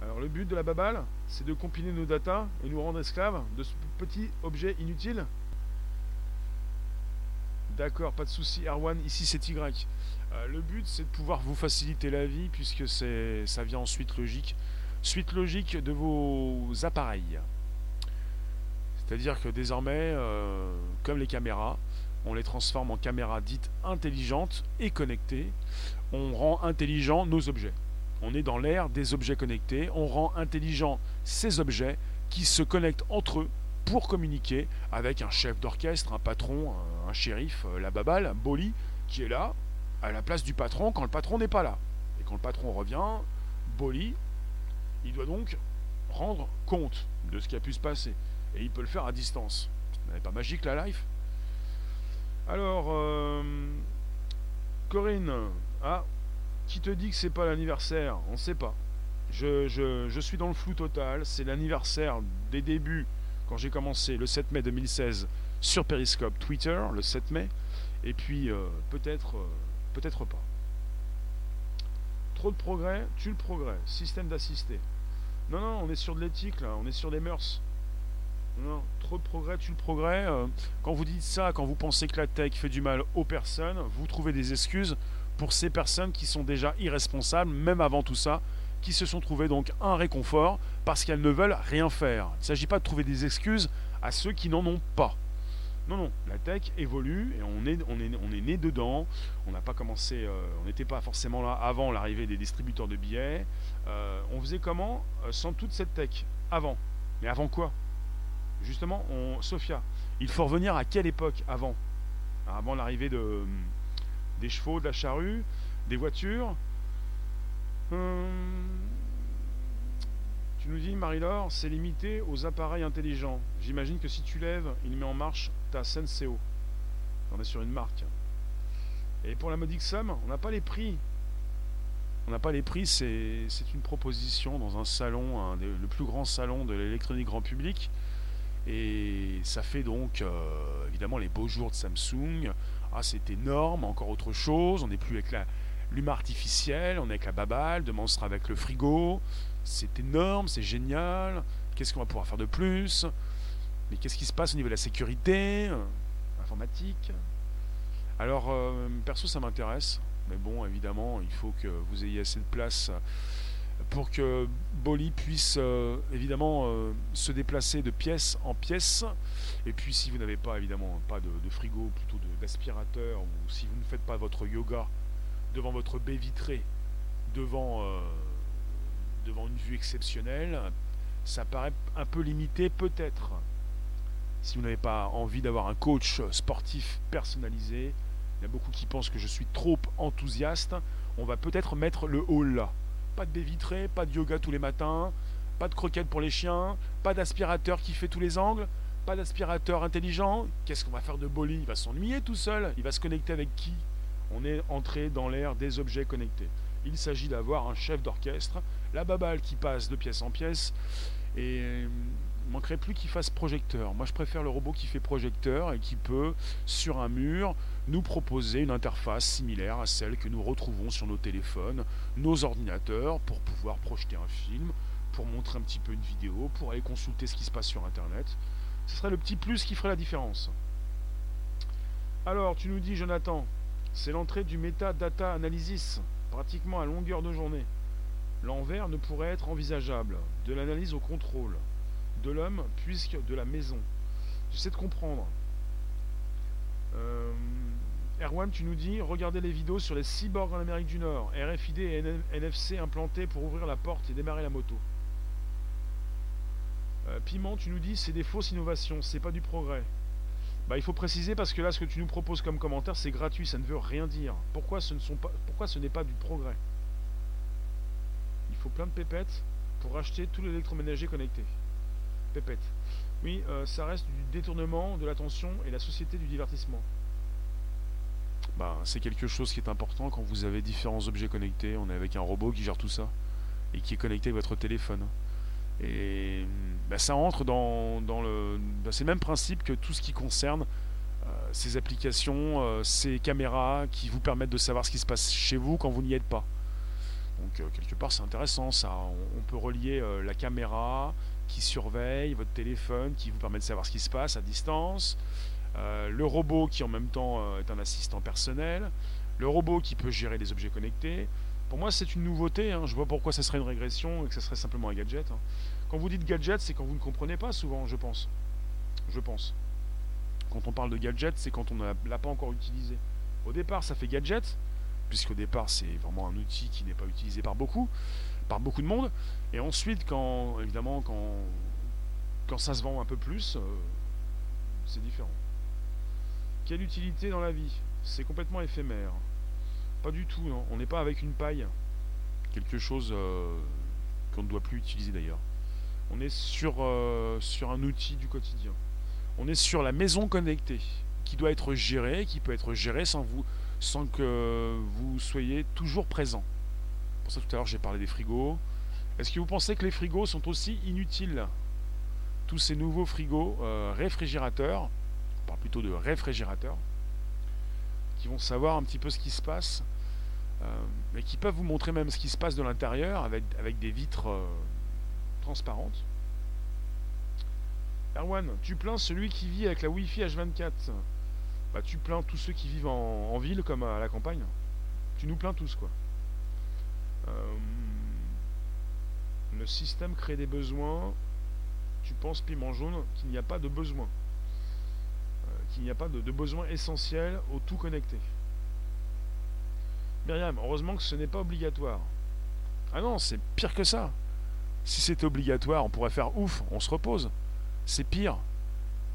A: Alors le but de la babale, c'est de compiler nos datas et nous rendre esclaves de ce petit objet inutile. D'accord, pas de souci. Erwan, ici c'est Y. Euh, le but, c'est de pouvoir vous faciliter la vie, puisque c'est, ça vient en suite logique. Suite logique de vos appareils. C'est-à-dire que désormais, euh, comme les caméras, on les transforme en caméras dites intelligentes et connectées. On rend intelligents nos objets. On est dans l'ère des objets connectés. On rend intelligents ces objets qui se connectent entre eux pour communiquer avec un chef d'orchestre, un patron, un, shérif, euh, la babale, Boli, qui est là, à la place du patron quand le patron n'est pas là. Et quand le patron revient, Boli, il doit donc rendre compte de ce qui a pu se passer. Et il peut le faire à distance. Ce n'est pas magique la life? Alors, euh, Corinne, ah, qui te dit que c'est pas l'anniversaire? On ne sait pas. Je, suis dans le flou total. C'est l'anniversaire des débuts, quand j'ai commencé le 7 mai 2016 sur Periscope Twitter, le 7 mai. Et puis, euh, peut-être. Euh, Peut-être pas. Trop de progrès, tue le progrès. Système d'assister. Non, non, on est sur de l'éthique là, on est sur des mœurs. Non, trop de progrès, tue le progrès. Euh, quand vous dites ça, quand vous pensez que la tech fait du mal aux personnes, vous trouvez des excuses pour ces personnes qui sont déjà irresponsables, même avant tout ça, qui se sont trouvées donc un réconfort parce qu'elles ne veulent rien faire. Il ne s'agit pas de trouver des excuses à ceux qui n'en ont pas. Non, non, la tech évolue et on est, on est, on est né dedans. On n'a pas commencé, euh, on n'était pas forcément là avant l'arrivée des distributeurs de billets. Euh, on faisait comment sans toute cette tech? Avant. Mais avant quoi? Justement, Sophia, il faut revenir à quelle époque avant? Avant l'arrivée de, des chevaux, de la charrue, des voitures? Hum, tu nous dis, Marie-Laure, c'est limité aux appareils intelligents. J'imagine que si tu lèves, il met en marche ta Senseo. On est sur une marque. Et pour la modique somme, on n'a pas les prix. On n'a pas les prix, c'est une proposition dans un salon, le plus grand salon de l'électronique grand public. Et ça fait donc euh, évidemment les beaux jours de Samsung. Ah, c'est énorme, encore autre chose. On n'est plus avec la l'humain artificielle, on est avec la babale, demain on sera avec le frigo. C'est énorme, c'est génial, qu'est-ce qu'on va pouvoir faire de plus? Mais qu'est-ce qui se passe au niveau de la sécurité? Informatique. Alors, euh, perso, ça m'intéresse, mais bon, évidemment, il faut que vous ayez assez de place pour que Boli puisse euh, évidemment se déplacer de pièce en pièce. Et puis si vous n'avez pas évidemment pas de, frigo, plutôt d'aspirateur, ou si vous ne faites pas votre yoga devant votre baie vitrée, devant devant une vue exceptionnelle, ça paraît un peu limité peut-être. Si vous n'avez pas envie d'avoir un coach sportif personnalisé, il y a beaucoup qui pensent que je suis trop enthousiaste, on va peut-être mettre le hall là. Pas de baie vitrée, pas de yoga tous les matins, pas de croquettes pour les chiens, pas d'aspirateur qui fait tous les angles, pas d'aspirateur intelligent. Qu'est-ce qu'on va faire de Bolly Il va s'ennuyer tout seul. Il va se connecter avec qui? On est entré dans l'ère des objets connectés. Il s'agit d'avoir un chef d'orchestre, la babale qui passe de pièce en pièce. Et il manquerait plus qu'il fasse projecteur. Moi, je préfère le robot qui fait projecteur et qui peut, sur un mur, nous proposer une interface similaire à celle que nous retrouvons sur nos téléphones, nos ordinateurs, pour pouvoir projeter un film, pour montrer un petit peu une vidéo, pour aller consulter ce qui se passe sur Internet. Ce serait le petit plus qui ferait la différence. Alors, tu nous dis, Jonathan, c'est l'entrée du metadata analysis, pratiquement à longueur de journée. L'envers ne pourrait être envisageable, de l'analyse au contrôle, de l'homme puisque de la maison. J'essaie de comprendre. Euh, Erwan, tu nous dis, regardez les vidéos sur les cyborgs en Amérique du Nord, RFID et NFC implantés pour ouvrir la porte et démarrer la moto. Euh, Piment, tu nous dis, c'est des fausses innovations, c'est pas du progrès. Bah, il faut préciser parce que là, ce que tu nous proposes comme commentaire, c'est gratuit, ça ne veut rien dire. Pourquoi ce, n'est pas du progrès? Il faut plein de pépettes pour acheter tout l'électroménager connecté. Pépette. Oui, euh, ça reste du détournement de l'attention et la société du divertissement. Bah, c'est quelque chose qui est important quand vous avez différents objets connectés. On est avec un robot qui gère tout ça et qui est connecté avec votre téléphone. Et bah, ça entre dans, le. Bah, c'est le même principe que tout ce qui concerne euh, ces applications, euh, ces caméras qui vous permettent de savoir ce qui se passe chez vous quand vous n'y êtes pas. Donc euh, quelque part c'est intéressant ça. On, peut relier la caméra qui surveille votre téléphone, qui vous permet de savoir ce qui se passe à distance. Le robot qui en même temps est un assistant personnel. Le robot qui peut gérer les objets connectés. Pour moi, c'est une nouveauté. Hein. Je vois pourquoi ça serait une régression et que ça serait simplement un gadget. Hein. Quand vous dites gadget, c'est quand vous ne comprenez pas souvent, je pense. Je pense. Quand on parle de gadget, c'est quand on ne l'a pas encore utilisé. Au départ, ça fait gadget, puisqu'au départ, c'est vraiment un outil qui n'est pas utilisé par beaucoup, par beaucoup de monde. Et ensuite, quand, évidemment, quand, quand ça se vend un peu plus, euh, c'est différent. Quelle utilité dans la vie? C'est complètement éphémère. Pas du tout, non. On n'est pas avec une paille. Quelque chose euh, qu'on ne doit plus utiliser d'ailleurs. On est sur, euh, sur un outil du quotidien. On est sur la maison connectée qui doit être gérée, qui peut être gérée sans, vous, sans que vous soyez toujours présent. Pour ça, tout à l'heure, j'ai parlé des frigos. Est-ce que vous pensez que les frigos sont aussi inutiles? Tous ces nouveaux frigos euh, réfrigérateurs, plutôt de réfrigérateurs, qui vont savoir un petit peu ce qui se passe mais euh, qui peuvent vous montrer même ce qui se passe de l'intérieur avec, avec des vitres euh, transparentes. Erwan, tu plains celui qui vit avec la Wi-Fi H24. Bah, tu plains tous ceux qui vivent en, ville comme à la campagne. Tu nous plains tous, quoi. Euh, le système crée des besoins. Tu penses, piment jaune, qu'il n'y a pas de besoin. Qu'il n'y a pas de, besoin essentiel au tout connecté. Myriam, heureusement que ce n'est pas obligatoire. Ah non, c'est pire que ça. Si c'était obligatoire, on pourrait faire ouf, on se repose. C'est pire.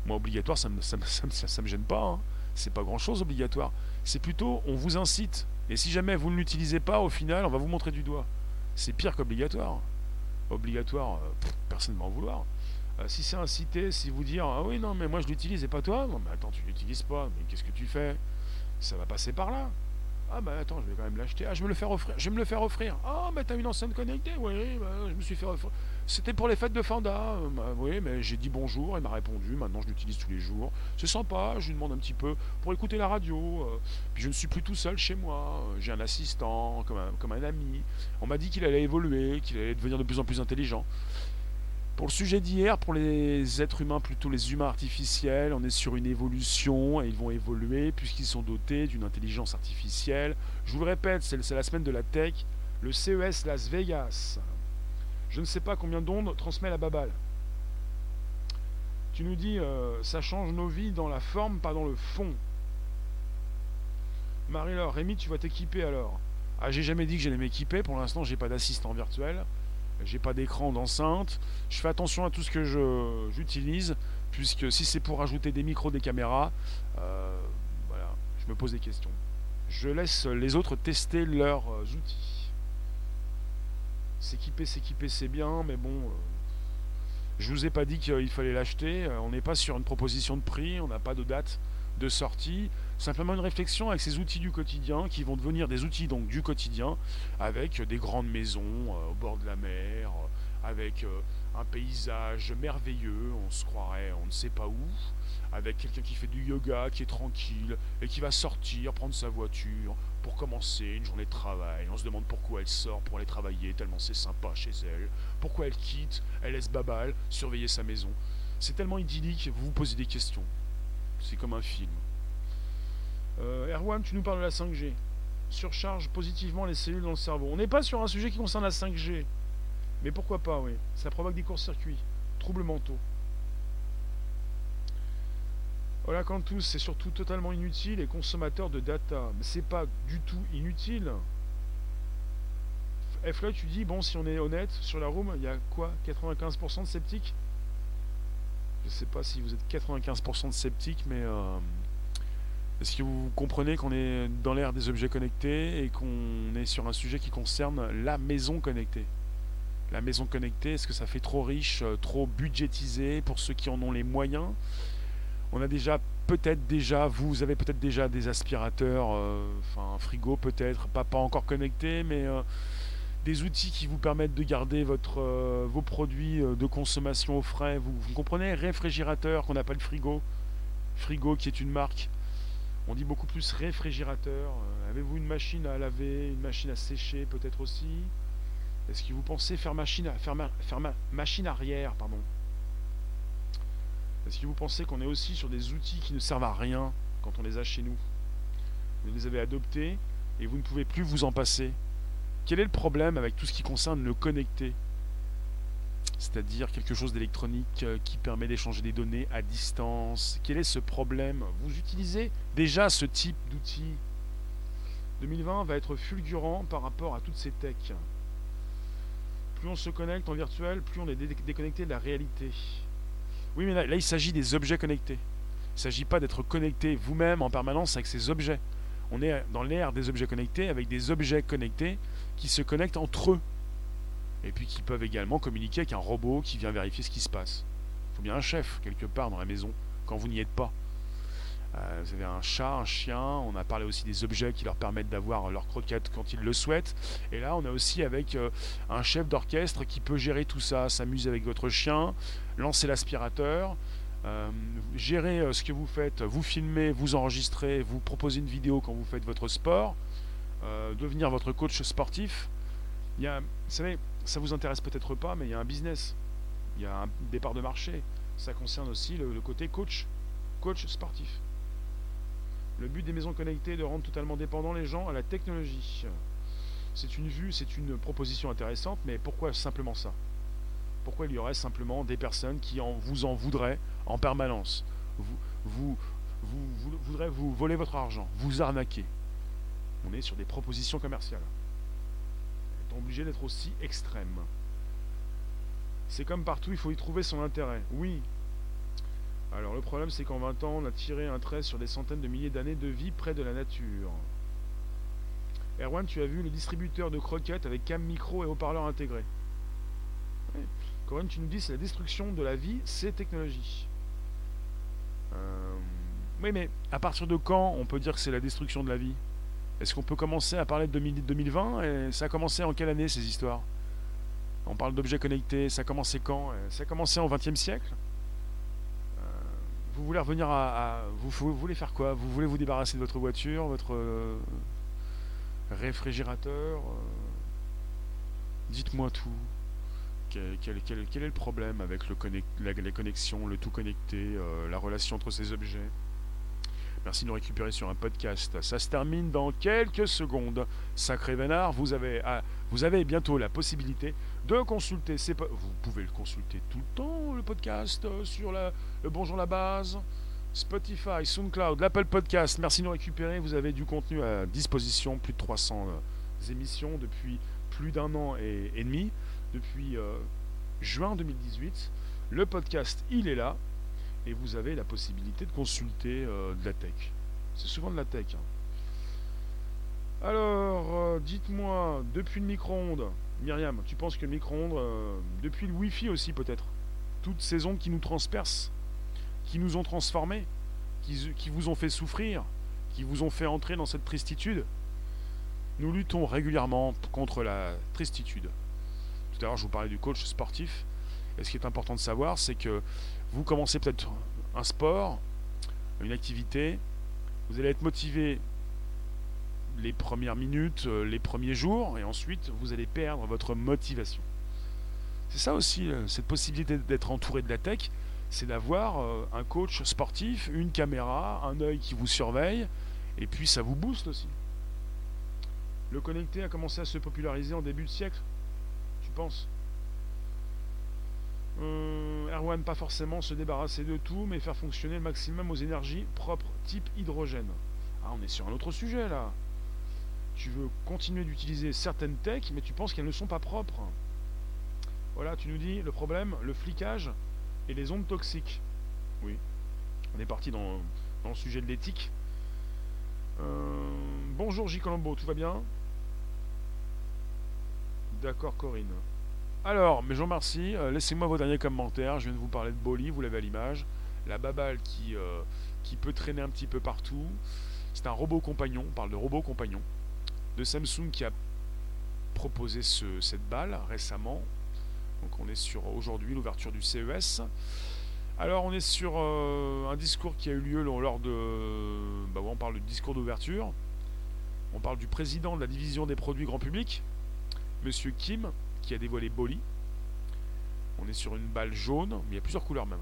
A: Moi, obligatoire, ça me, me, gêne pas. Hein. C'est pas grand chose obligatoire. C'est plutôt, on vous incite. Et si jamais vous ne l'utilisez pas, au final, on va vous montrer du doigt. C'est pire qu'obligatoire. Obligatoire, euh, personne ne va en vouloir. Euh, si c'est incité, si vous dire Ah oui, non, mais moi je l'utilise et pas toi. Non, mais attends, tu l'utilises pas. Mais qu'est-ce que tu fais? Ça va passer par là. Ah bah attends, je vais quand même l'acheter. Ah, je vais me le faire offrir. Je vais me le faire offrir. Ah, mais t'as une enceinte connectée Oui, bah, je me suis fait offrir. C'était pour les fêtes de Fanda. Euh, bah, oui, mais j'ai dit bonjour, il m'a répondu. Maintenant, je l'utilise tous les jours. C'est sympa, je lui demande un petit peu pour écouter la radio. Euh. puis je ne suis plus tout seul chez moi. J'ai un assistant, comme un, comme un ami. On m'a dit qu'il allait évoluer, qu'il allait devenir de plus en plus intelligent. Pour le sujet d'hier, pour les êtres humains, plutôt les humains artificiels, on est sur une évolution et ils vont évoluer puisqu'ils sont dotés d'une intelligence artificielle. Je vous le répète, c'est la semaine de la tech, le CES Las Vegas. Je ne sais pas combien d'ondes transmet la babale. Tu nous dis, euh, ça change nos vies dans la forme, pas dans le fond. Marie-Laure, Rémi, tu vas t'équiper alors Ah, j'ai jamais dit que j'allais m'équiper. Pour l'instant, j'ai pas d'assistant virtuel j'ai pas d'écran d'enceinte. Je fais attention à tout ce que j'utilise, puisque si c'est pour ajouter des micros, des caméras, euh, voilà, je me pose des questions. Je laisse les autres tester leurs euh, outils. S'équiper, s'équiper, c'est bien, mais bon, euh, je vous ai pas dit qu'il fallait l'acheter. On n'est pas sur une proposition de prix, on n'a pas de date de sortie. Simplement une réflexion avec ces outils du quotidien qui vont devenir des outils donc du quotidien avec des grandes maisons euh, au bord de la mer, euh, avec euh, un paysage merveilleux, on se croirait on ne sait pas où, avec quelqu'un qui fait du yoga, qui est tranquille, et qui va sortir, prendre sa voiture, pour commencer une journée de travail. On se demande pourquoi elle sort pour aller travailler, tellement c'est sympa chez elle. Pourquoi elle quitte, elle laisse Babal surveiller sa maison. C'est tellement idyllique, vous vous posez des questions. C'est comme un film. Euh, Erwan, tu nous parles de la 5G. Surcharge positivement les cellules dans le cerveau. On n'est pas sur un sujet qui concerne la 5G. Mais pourquoi pas, oui. Ça provoque des courts-circuits, troubles mentaux. Voilà, quand tous, c'est surtout totalement inutile et consommateur de data. Mais c'est pas du tout inutile. F tu dis, bon, si on est honnête, sur la room, il y a quoi? 95% de sceptiques? Je sais pas si vous êtes 95% de sceptiques, mais euh, est-ce que vous comprenez qu'on est dans l'ère des objets connectés et qu'on est sur un sujet qui concerne la maison connectée? La maison connectée, est-ce que ça fait trop riche, euh, trop budgétisé pour ceux qui en ont les moyens? On a déjà peut-être déjà, vous avez peut-être déjà des aspirateurs, euh, enfin un frigo peut-être, pas, pas encore connecté, mais des outils qui vous permettent de garder votre, euh, vos produits de consommation au frais. Vous, comprenez Réfrigérateur qu'on appelle frigo. Frigo qui est une marque. On dit beaucoup plus réfrigérateur. Avez-vous une machine à laver, une machine à sécher peut-être aussi? Est-ce que vous pensez faire machine, à, faire, faire machine arrière, pardon? Est-ce que vous pensez qu'on est aussi sur des outils qui ne servent à rien quand on les a chez nous? Vous les avez adoptés et vous ne pouvez plus vous en passer. Quel est le problème avec tout ce qui concerne le connecté? C'est-à-dire quelque chose d'électronique euh, qui permet d'échanger des données à distance. Quel est ce problème? Vous utilisez déjà ce type d'outils 2020 va être fulgurant par rapport à toutes ces techs. Plus on se connecte en virtuel, plus on est déconnecté de la réalité. Oui, mais là, il s'agit des objets connectés. Il ne s'agit pas d'être connecté vous-même en permanence avec ces objets. On est dans l'ère des objets connectés avec des objets connectés qui se connectent entre eux. Et puis qui peuvent également communiquer avec un robot qui vient vérifier ce qui se passe. Il faut bien un chef quelque part dans la maison quand vous n'y êtes pas. Euh, vous avez un chat, un chien, on a parlé aussi des objets qui leur permettent d'avoir leur croquette quand ils le souhaitent. Et là, on a aussi avec euh, un chef d'orchestre qui peut gérer tout ça, s'amuser avec votre chien, lancer l'aspirateur, euh, gérer ce que vous faites, vous filmer, vous enregistrer, vous proposer une vidéo quand vous faites votre sport, devenir votre coach sportif. Il y a, vous savez, ça vous intéresse peut-être pas, mais il y a un business, il y a un départ de marché. Ça concerne aussi le côté coach, coach sportif. Le but des maisons connectées est de rendre totalement dépendants les gens à la technologie. C'est une vue, c'est une proposition intéressante, mais pourquoi simplement ça? Pourquoi il y aurait simplement des personnes qui en, vous en voudraient en permanence? Vous, vous, vous, voudrez vous voler votre argent, vous arnaquer. On est sur des propositions commerciales. On est obligé d'être aussi extrême. C'est comme partout, il faut y trouver son intérêt. Oui, alors le problème c'est qu'en 20 ans, on a tiré un trait sur des centaines de milliers d'années de vie près de la nature. Erwan, tu as vu le distributeur de croquettes avec cam micro et haut-parleur intégré. Corinne, tu nous dis c'est la destruction de la vie, c'est technologie. Euh, oui, mais à partir de quand on peut dire que c'est la destruction de la vie? Est-ce qu'on peut commencer à parler de 2020 et ça a commencé en quelle année ces histoires? On parle d'objets connectés, ça a commencé quand? Ça a commencé au XXe siècle? Vous voulez revenir à, vous, voulez faire quoi? Vous voulez vous débarrasser de votre voiture, votre euh, réfrigérateur? Euh, Dites-moi tout. Quel, est le problème avec le les connexions, le tout connecté, euh, la relation entre ces objets? Merci de nous récupérer sur un podcast. Ça se termine dans quelques secondes. Sacré Vénard, vous avez, ah, vous avez bientôt la possibilité de consulter ces... Vous pouvez le consulter tout le temps, le podcast, euh, sur le Bonjour la base, Spotify, SoundCloud, l'Apple Podcast. Merci de nous récupérer. Vous avez du contenu à disposition, plus de 300 euh, émissions depuis plus d'un an et, demi, depuis euh, juin 2018. Le podcast, il est là et vous avez la possibilité de consulter euh, de la tech. C'est souvent de la tech. Hein. Alors, euh, dites-moi, depuis le micro-ondes, Myriam, tu penses que le micro-ondes, euh, depuis le Wi-Fi aussi peut-être, toutes ces ondes qui nous transpercent, qui nous ont transformés, qui, qui vous ont fait souffrir, qui vous ont fait entrer dans cette tristitude, nous luttons régulièrement contre la tristitude. Tout à l'heure, je vous parlais du coach sportif Et ce qui est important de savoir, c'est que vous commencez peut-être un sport, une activité, vous allez être motivé les premières minutes, euh, les premiers jours, et ensuite vous allez perdre votre motivation. C'est ça aussi, euh, cette possibilité d'être entouré de la tech, c'est d'avoir euh, un coach sportif, une caméra, un œil qui vous surveille, et puis ça vous booste aussi. Le connecté a commencé à se populariser en début de siècle, tu penses? Erwan, pas forcément se débarrasser de tout, mais faire fonctionner le maximum aux énergies propres, type hydrogène. Ah, on est sur un autre sujet là tu veux continuer d'utiliser certaines techs, mais tu penses qu'elles ne sont pas propres. Voilà, tu nous dis le problème, le flicage et les ondes toxiques. Oui, on est parti dans, le sujet de l'éthique. Euh, bonjour J. Colombo, tout va bien? D'accord Corinne. Alors, mais je vous remercie, euh, laissez-moi vos derniers commentaires, je viens de vous parler de Bolly, vous l'avez à l'image. La babale qui, euh, qui peut traîner un petit peu partout. C'est un robot compagnon, on parle de robot compagnon de Samsung qui a proposé cette balle récemment. Donc on est sur aujourd'hui l'ouverture du CES. Alors on est sur euh, un discours qui a eu lieu lors de... Bah, on parle du discours d'ouverture. On parle du président de la division des produits grand public, Monsieur Kim, qui a dévoilé Bolly. On est sur une balle jaune, mais il y a plusieurs couleurs même.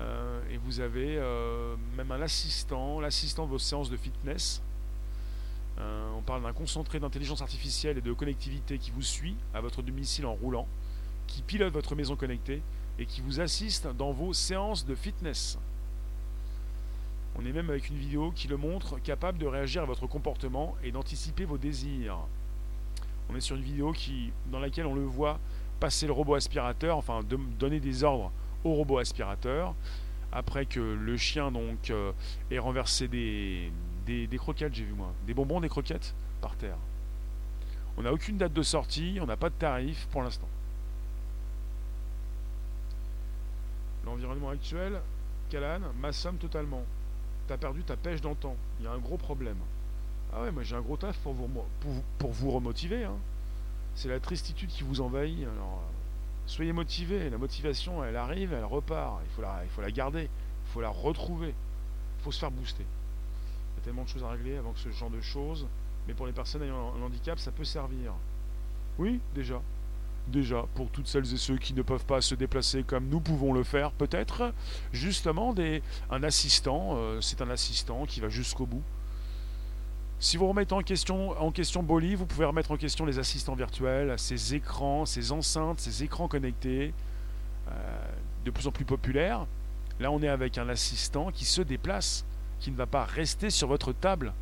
A: Euh, et vous avez euh, même un assistant, l'assistant de vos séances de fitness, euh, on parle d'un concentré d'intelligence artificielle et de connectivité qui vous suit à votre domicile en roulant, qui pilote votre maison connectée et qui vous assiste dans vos séances de fitness. On est même avec une vidéo qui le montre capable de réagir à votre comportement et d'anticiper vos désirs. On est sur une vidéo qui, dans laquelle on le voit passer le robot aspirateur, enfin donner des ordres au robot aspirateur, après que le chien donc euh, ait renversé des, des, croquettes, j'ai vu moi. Des bonbons, des croquettes par terre. On n'a aucune date de sortie, on n'a pas de tarif pour l'instant. L'environnement actuel, Calan, m'assomme totalement. T'as perdu ta pêche d'antan. Il y a un gros problème. Ah ouais, moi j'ai un gros taf pour vous, pour, vous remotiver. Hein. C'est la tristitude qui vous envahit. Alors, soyez motivés. La motivation, elle arrive, elle repart. Il faut la, il faut la garder. Il faut la retrouver. Il faut se faire booster tellement de choses à régler avant que ce genre de choses. Mais pour les personnes ayant un handicap, ça peut servir. Oui, déjà. Déjà, pour toutes celles et ceux qui ne peuvent pas se déplacer comme nous pouvons le faire, peut-être, justement, des, un assistant, euh, c'est un assistant qui va jusqu'au bout. Si vous remettez en question, en Bolly, vous pouvez remettre en question les assistants virtuels, ces écrans, ces enceintes, ces écrans connectés, euh, de plus en plus populaires. Là, on est avec un assistant qui se déplace qui ne va pas rester sur votre table,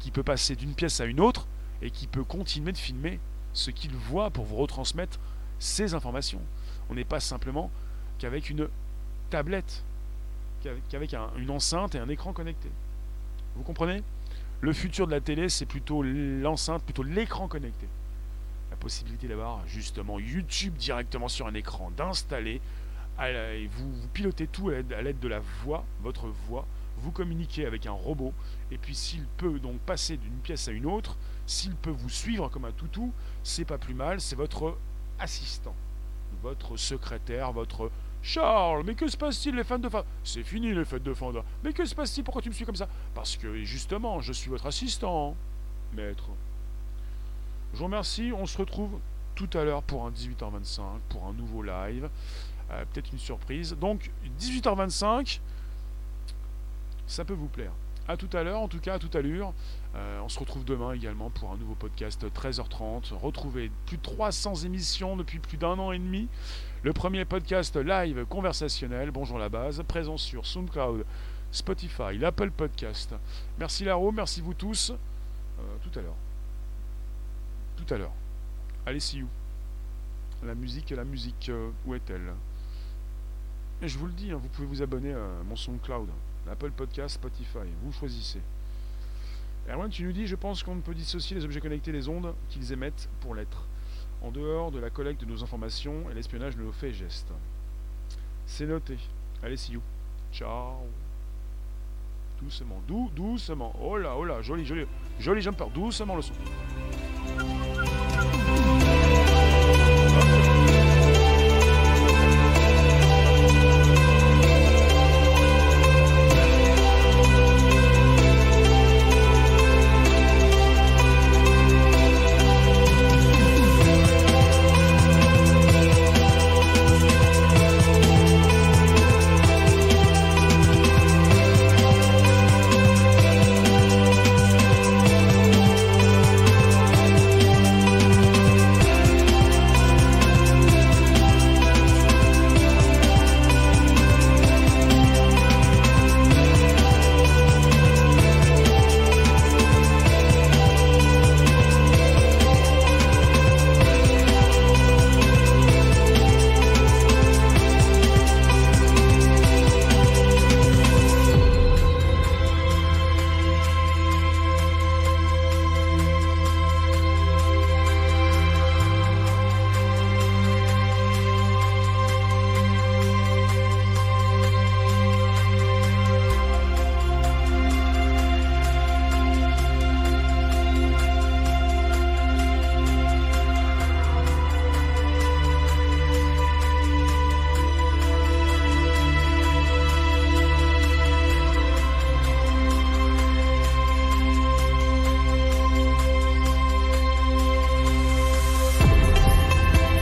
A: qui peut passer d'une pièce à une autre et qui peut continuer de filmer ce qu'il voit pour vous retransmettre ces informations. On n'est pas simplement qu'avec une tablette, qu'avec une enceinte et un écran connecté. Vous comprenez? Le futur de la télé, c'est plutôt l'enceinte, plutôt l'écran connecté. La possibilité d'avoir justement YouTube directement sur un écran, d'installer, vous, vous pilotez tout à l'aide de la voix, votre voix, vous communiquez avec un robot, et puis s'il peut donc passer d'une pièce à une autre, s'il peut vous suivre comme un toutou, c'est pas plus mal, c'est votre assistant, votre secrétaire, votre Charles, mais que se passe-t-il les fans de fin C'est fini les fêtes de fin Mais que se passe-t-il? Pourquoi tu me suis comme ça? Parce que justement, je suis votre assistant, maître. Je vous remercie, on se retrouve tout à l'heure pour un 18h25, pour un nouveau live. Euh, peut-être une surprise. Donc 18h25, ça peut vous plaire. A tout à l'heure, en tout cas à toute allure. Euh, on se retrouve demain également pour un nouveau podcast 13h30. Retrouvez plus de 300 émissions depuis plus d'un an et demi. Le premier podcast live conversationnel, bonjour la base, présent sur SoundCloud, Spotify, l'Apple Podcast. Merci Laro, merci vous tous. Euh, tout à l'heure. Tout à l'heure. Allez, see you. La musique, la musique, euh, où est-elle? Et je vous le dis, hein, vous pouvez vous abonner à mon SoundCloud. Apple Podcast, Spotify, vous choisissez. Erwan, tu nous dis, je pense qu'on ne peut dissocier les objets connectés des ondes qu'ils émettent pour l'être, en dehors de la collecte de nos informations et l'espionnage de nos faits et gestes. C'est noté. Allez, see you. Ciao. Doucement, dou doucement. Oh là, oh là, joli, joli, joli jumper. Doucement le son.